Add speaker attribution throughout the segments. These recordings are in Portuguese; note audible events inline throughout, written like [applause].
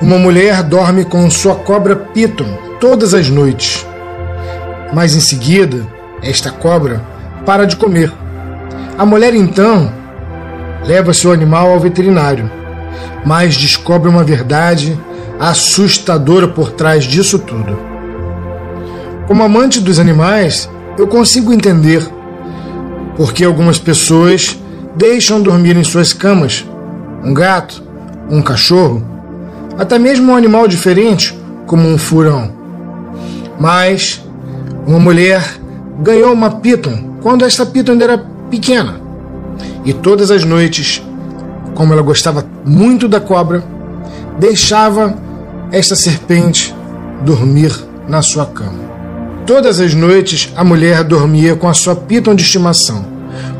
Speaker 1: Uma mulher dorme com sua cobra Piton todas as noites. Mas em seguida, esta cobra para de comer. A mulher então leva seu animal ao veterinário, mas descobre uma verdade assustadora por trás disso tudo. Como amante dos animais, eu consigo entender porque algumas pessoas deixam dormir em suas camas um gato, um cachorro, até mesmo um animal diferente, como um furão. Mas uma mulher ganhou uma piton quando esta piton ainda era pequena. E todas as noites, como ela gostava muito da cobra, deixava esta serpente dormir na sua cama. Todas as noites a mulher dormia com a sua piton de estimação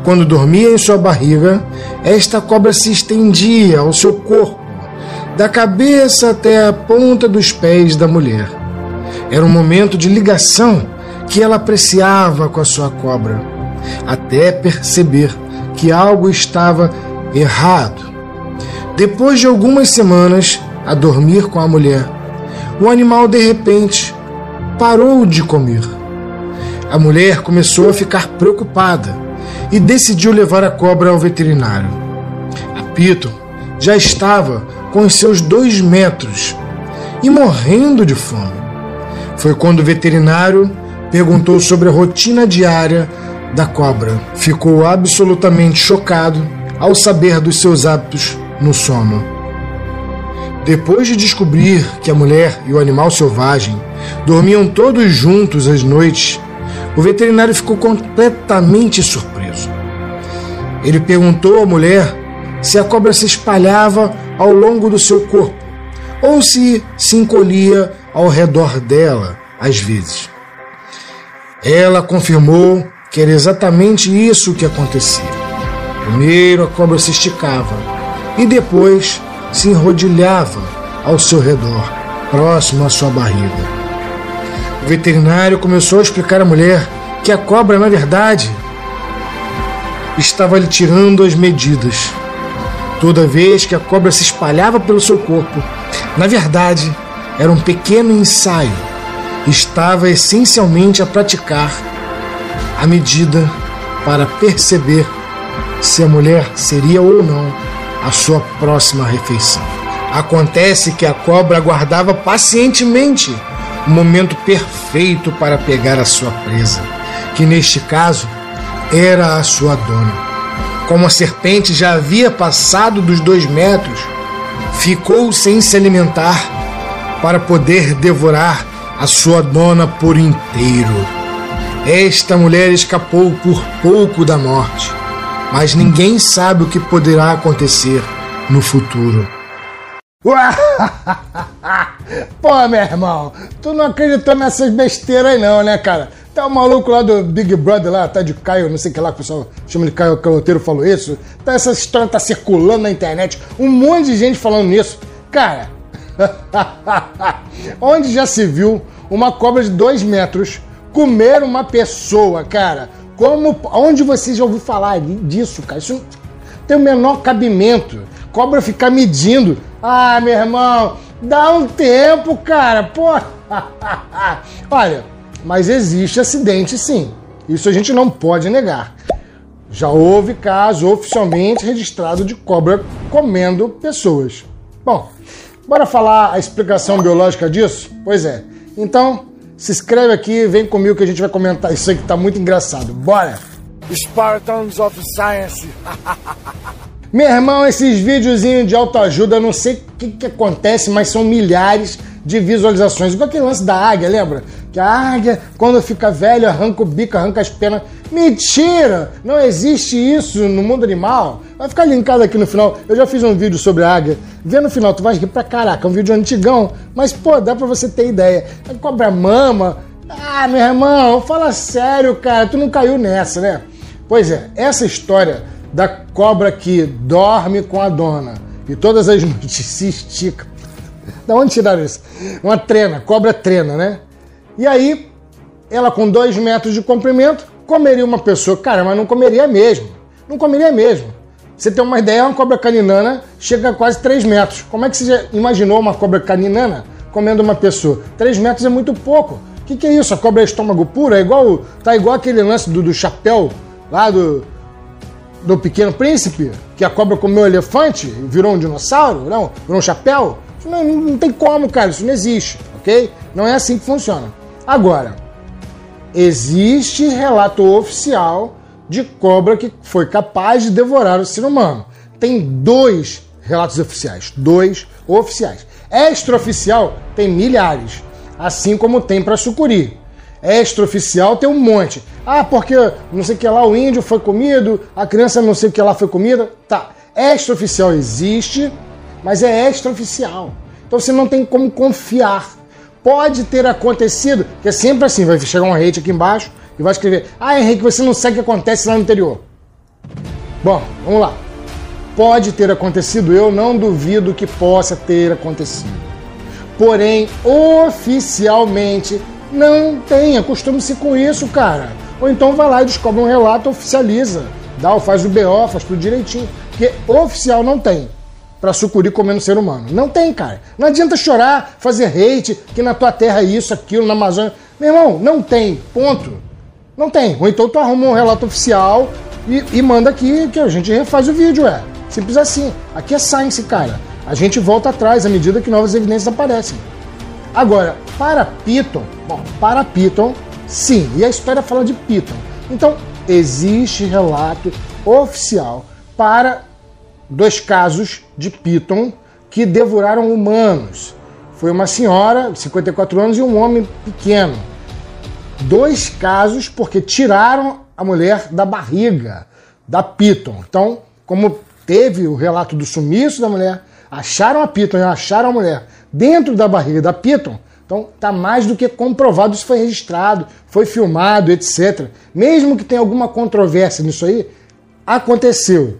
Speaker 1: quando dormia em sua barriga, esta cobra se estendia ao seu corpo, da cabeça até a ponta dos pés da mulher. Era um momento de ligação que ela apreciava com a sua cobra, até perceber que algo estava errado. Depois de algumas semanas a dormir com a mulher, o animal de repente parou de comer. A mulher começou a ficar preocupada e decidiu levar a cobra ao veterinário. A Piton já estava com os seus dois metros e morrendo de fome. Foi quando o veterinário perguntou sobre a rotina diária da cobra. Ficou absolutamente chocado ao saber dos seus hábitos no sono. Depois de descobrir que a mulher e o animal selvagem dormiam todos juntos às noites, o veterinário ficou completamente surpreso. Ele perguntou à mulher se a cobra se espalhava ao longo do seu corpo ou se se encolhia ao redor dela às vezes. Ela confirmou que era exatamente isso que acontecia. Primeiro a cobra se esticava e depois se enrodilhava ao seu redor, próximo à sua barriga. O veterinário começou a explicar à mulher que a cobra, na verdade, estava lhe tirando as medidas. Toda vez que a cobra se espalhava pelo seu corpo, na verdade, era um pequeno ensaio. Estava essencialmente a praticar a medida para perceber se a mulher seria ou não a sua próxima refeição. Acontece que a cobra aguardava pacientemente o momento perfeito para pegar a sua presa, que neste caso era a sua dona. Como a serpente já havia passado dos dois metros, ficou sem se alimentar para poder devorar a sua dona por inteiro. Esta mulher escapou por pouco da morte, mas ninguém sabe o que poderá acontecer no futuro. [laughs]
Speaker 2: Pô, meu irmão, tu não acreditou nessas besteiras aí não, né, cara? Tá o maluco lá do Big Brother lá, tá de Caio, não sei o que lá, que o pessoal chama de Caio Caloteiro falou isso. Tá, essa história tá circulando na internet, um monte de gente falando nisso. Cara, [laughs] onde já se viu uma cobra de dois metros comer uma pessoa, cara? Como, onde você já ouviu falar disso, cara? Isso tem o menor cabimento. Cobra ficar medindo. Ah, meu irmão, dá um tempo, cara. Pô. [laughs] Olha, mas existe acidente sim. Isso a gente não pode negar. Já houve caso oficialmente registrado de cobra comendo pessoas. Bom, bora falar a explicação biológica disso? Pois é. Então, se inscreve aqui, vem comigo que a gente vai comentar isso aí que tá muito engraçado. Bora! Spartans of Science. [laughs] Meu irmão, esses videozinhos de autoajuda, não sei o que, que acontece, mas são milhares de visualizações. Igual aquele lance da águia, lembra? Que a águia, quando fica velha, arranca o bico, arranca as penas. Mentira! Não existe isso no mundo animal. Vai ficar linkado aqui no final. Eu já fiz um vídeo sobre a águia. Vê no final, tu vai rir pra caraca. É um vídeo antigão, mas pô, dá pra você ter ideia. A cobra mama. Ah, meu irmão, fala sério, cara. Tu não caiu nessa, né? Pois é, essa história da cobra que dorme com a dona e todas as [laughs] noites se estica. Da onde tiraram isso? Uma trena, cobra trena, né? E aí, ela com dois metros de comprimento, comeria uma pessoa. Cara, mas não comeria mesmo. Não comeria mesmo. Você tem uma ideia, uma cobra caninana chega a quase 3 metros. Como é que você já imaginou uma cobra caninana comendo uma pessoa? 3 metros é muito pouco. O que, que é isso? A cobra é estômago puro? É igual, tá igual aquele lance do, do chapéu lá do, do Pequeno Príncipe, que a cobra comeu o elefante, virou um dinossauro, não, virou um chapéu. Não, não tem como, cara, isso não existe, ok? Não é assim que funciona. Agora, existe relato oficial de cobra que foi capaz de devorar o ser humano. Tem dois relatos oficiais, dois oficiais. Extraoficial tem milhares, assim como tem para sucuri. Extraoficial tem um monte. Ah, porque não sei o que lá o índio foi comido, a criança não sei o que lá foi comida. Tá. Extraoficial existe, mas é extraoficial. Então você não tem como confiar. Pode ter acontecido, que é sempre assim, vai chegar um hate aqui embaixo e vai escrever: Ah, Henrique, você não sabe o que acontece lá no interior. Bom, vamos lá. Pode ter acontecido, eu não duvido que possa ter acontecido. Porém, oficialmente, não tem. Acostume-se com isso, cara. Ou então vai lá e descobre um relato, oficializa. Dá, faz o BO, faz tudo direitinho. Porque oficial não tem para sucuri comendo ser humano. Não tem, cara. Não adianta chorar, fazer hate, que na tua terra é isso, aquilo, na Amazônia. Meu irmão, não tem. Ponto. Não tem. Ou então tu arruma um relato oficial e, e manda aqui que a gente refaz o vídeo, é. Simples assim. Aqui é science, cara. A gente volta atrás à medida que novas evidências aparecem. Agora, para Python, bom, para Python, sim, e a história fala de Python. Então, existe relato oficial para dois casos de Python que devoraram humanos. Foi uma senhora de 54 anos e um homem pequeno dois casos porque tiraram a mulher da barriga da Piton. Então, como teve o relato do sumiço da mulher, acharam a Piton e acharam a mulher dentro da barriga da Piton, então está mais do que comprovado, isso foi registrado, foi filmado, etc. Mesmo que tenha alguma controvérsia nisso aí, aconteceu.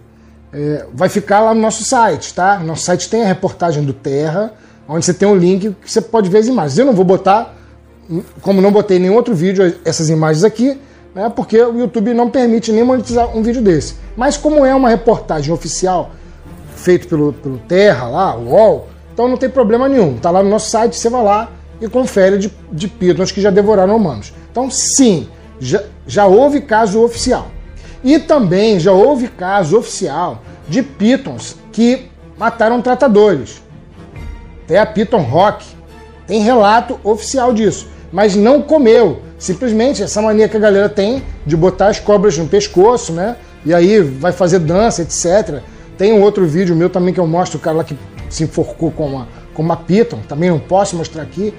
Speaker 2: É, vai ficar lá no nosso site, tá? Nosso site tem a reportagem do Terra, onde você tem um link que você pode ver as imagens. Eu não vou botar como não botei nenhum outro vídeo, essas imagens aqui, né, porque o YouTube não permite nem monetizar um vídeo desse. Mas como é uma reportagem oficial, feito pelo, pelo Terra lá, o UOL, então não tem problema nenhum. Tá lá no nosso site, você vai lá e confere de, de que já devoraram humanos. Então sim, já, já houve caso oficial. E também já houve caso oficial de pitons que mataram tratadores. Tem a Piton Rock, tem relato oficial disso mas não comeu. Simplesmente essa mania que a galera tem de botar as cobras no pescoço, né? E aí vai fazer dança, etc. Tem um outro vídeo meu também que eu mostro o cara lá que se enforcou com uma, com uma piton, também não posso mostrar aqui.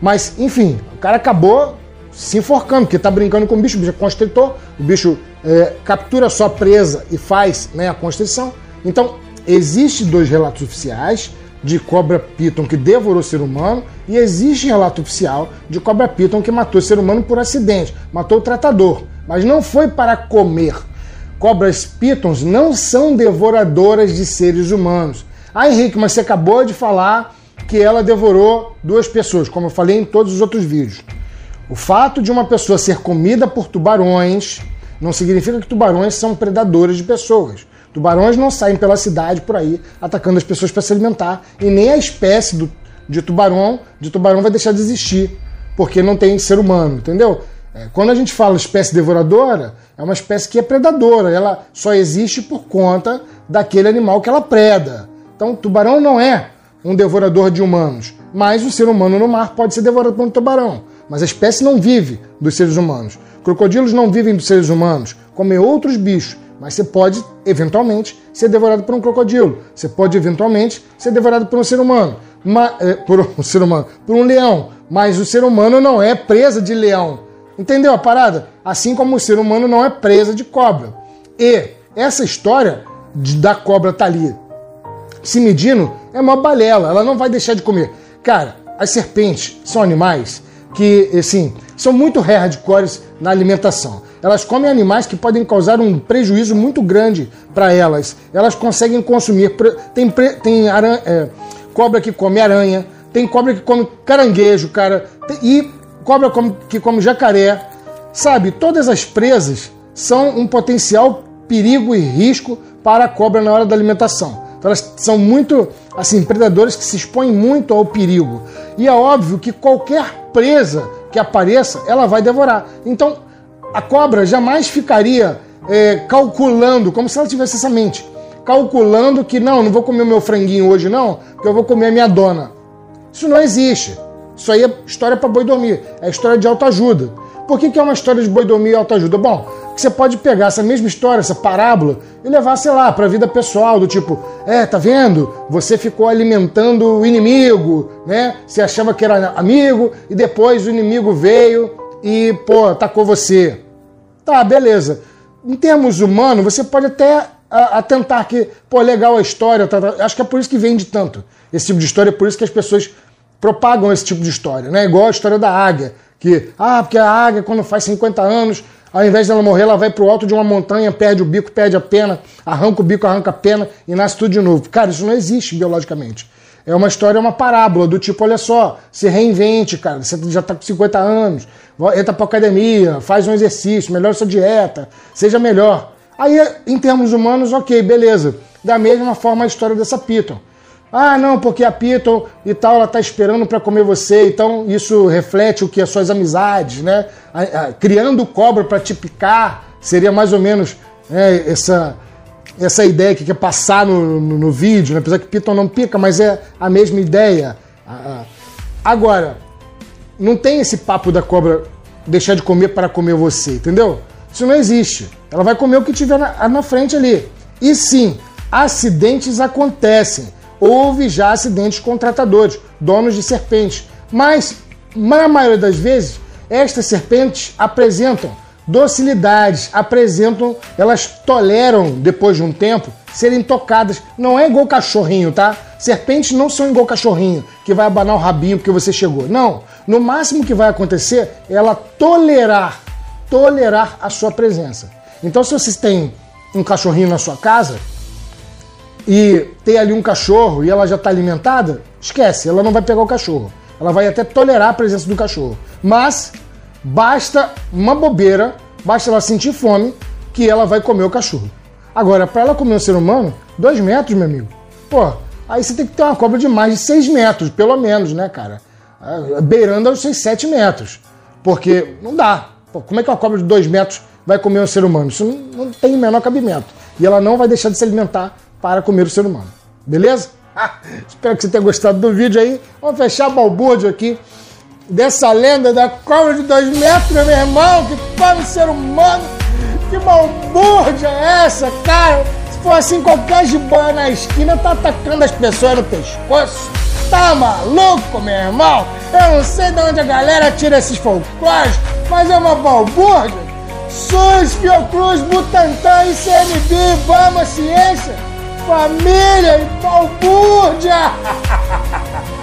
Speaker 2: Mas, enfim, o cara acabou se enforcando, porque tá brincando com o bicho, o bicho é constritor, o bicho é, captura sua presa e faz né, a constrição. Então, existem dois relatos oficiais de cobra piton que devorou ser humano e existe relato oficial de cobra piton que matou ser humano por acidente, matou o tratador, mas não foi para comer. Cobras pitons não são devoradoras de seres humanos. Ah, Henrique, mas você acabou de falar que ela devorou duas pessoas, como eu falei em todos os outros vídeos. O fato de uma pessoa ser comida por tubarões não significa que tubarões são predadores de pessoas. Tubarões não saem pela cidade por aí atacando as pessoas para se alimentar e nem a espécie do, de tubarão de tubarão vai deixar de existir porque não tem ser humano, entendeu? É, quando a gente fala espécie devoradora, é uma espécie que é predadora, ela só existe por conta daquele animal que ela preda. Então, tubarão não é um devorador de humanos, mas o ser humano no mar pode ser devorado por um tubarão. Mas a espécie não vive dos seres humanos. Crocodilos não vivem dos seres humanos, comem outros bichos mas você pode, eventualmente, ser devorado por um crocodilo. Você pode, eventualmente, ser devorado por um ser humano. Uma, é, por um [laughs] ser humano, por um leão. Mas o ser humano não é presa de leão. Entendeu a parada? Assim como o ser humano não é presa de cobra. E essa história de, da cobra tá ali se medindo é uma balela. Ela não vai deixar de comer. Cara, as serpentes são animais que, assim, são muito hardcores na alimentação. Elas comem animais que podem causar um prejuízo muito grande para elas. Elas conseguem consumir. Tem, tem é, cobra que come aranha, tem cobra que come caranguejo, cara, e cobra que come jacaré. Sabe, todas as presas são um potencial perigo e risco para a cobra na hora da alimentação. Então elas são muito, assim, predadores que se expõem muito ao perigo. E é óbvio que qualquer presa que apareça, ela vai devorar. Então a cobra jamais ficaria é, calculando, como se ela tivesse essa mente, calculando que não, não vou comer o meu franguinho hoje não, porque eu vou comer a minha dona. Isso não existe. Isso aí é história para boi dormir, é história de autoajuda. Por que, que é uma história de boi dormir e autoajuda? Bom, você pode pegar essa mesma história, essa parábola, e levar, sei lá, para a vida pessoal, do tipo, é, tá vendo? Você ficou alimentando o inimigo, né? Você achava que era amigo, e depois o inimigo veio e, pô, atacou você. Tá, beleza. Em termos humanos, você pode até atentar que, pô, legal a história, tá, tá. acho que é por isso que vende tanto esse tipo de história, é por isso que as pessoas propagam esse tipo de história, né? Igual a história da águia, que, ah, porque a águia, quando faz 50 anos, ao invés dela morrer, ela vai pro alto de uma montanha, perde o bico, perde a pena, arranca o bico, arranca a pena e nasce tudo de novo. Cara, isso não existe biologicamente. É uma história, uma parábola do tipo, olha só, se reinvente, cara, você já tá com 50 anos, entra pra academia, faz um exercício, melhora sua dieta, seja melhor. Aí, em termos humanos, ok, beleza. Da mesma forma a história dessa Piton. Ah, não, porque a Piton e tal, ela tá esperando para comer você, então isso reflete o que as suas amizades, né? Criando cobra para te picar, seria mais ou menos né, essa, essa ideia que quer passar no, no, no, vídeo, né? apesar que Piton não pica, mas é a mesma ideia. Agora, não tem esse papo da cobra deixar de comer para comer você, entendeu? Isso não existe. Ela vai comer o que tiver na, na frente ali. E sim, acidentes acontecem houve já acidentes com tratadores, donos de serpentes. Mas, na maioria das vezes, estas serpentes apresentam docilidade, apresentam, elas toleram, depois de um tempo, serem tocadas. Não é igual cachorrinho, tá? Serpentes não são igual cachorrinho, que vai abanar o rabinho porque você chegou. Não. No máximo que vai acontecer é ela tolerar, tolerar a sua presença. Então, se você tem um cachorrinho na sua casa, e tem ali um cachorro e ela já está alimentada, esquece, ela não vai pegar o cachorro. Ela vai até tolerar a presença do cachorro. Mas basta uma bobeira, basta ela sentir fome, que ela vai comer o cachorro. Agora, para ela comer um ser humano, dois metros, meu amigo. Pô, aí você tem que ter uma cobra de mais de seis metros, pelo menos, né, cara? Ah, beirando aos seus sete metros. Porque não dá. Pô, como é que uma cobra de dois metros vai comer um ser humano? Isso não, não tem o menor cabimento. E ela não vai deixar de se alimentar para comer o ser humano. Beleza? [laughs] Espero que você tenha gostado do vídeo aí. Vamos fechar balbúrdio aqui dessa lenda da cobra de dois metros, meu irmão, que come ser humano. Que balbúrdia é essa, cara? Se for assim, qualquer jiboia na esquina tá atacando as pessoas no pescoço. Tá maluco, meu irmão? Eu não sei de onde a galera tira esses folclores, mas é uma balbúrdia. SUS, Fiocruz, Butantan, ICMB, Vamos Ciência família e balbúrdia! [laughs]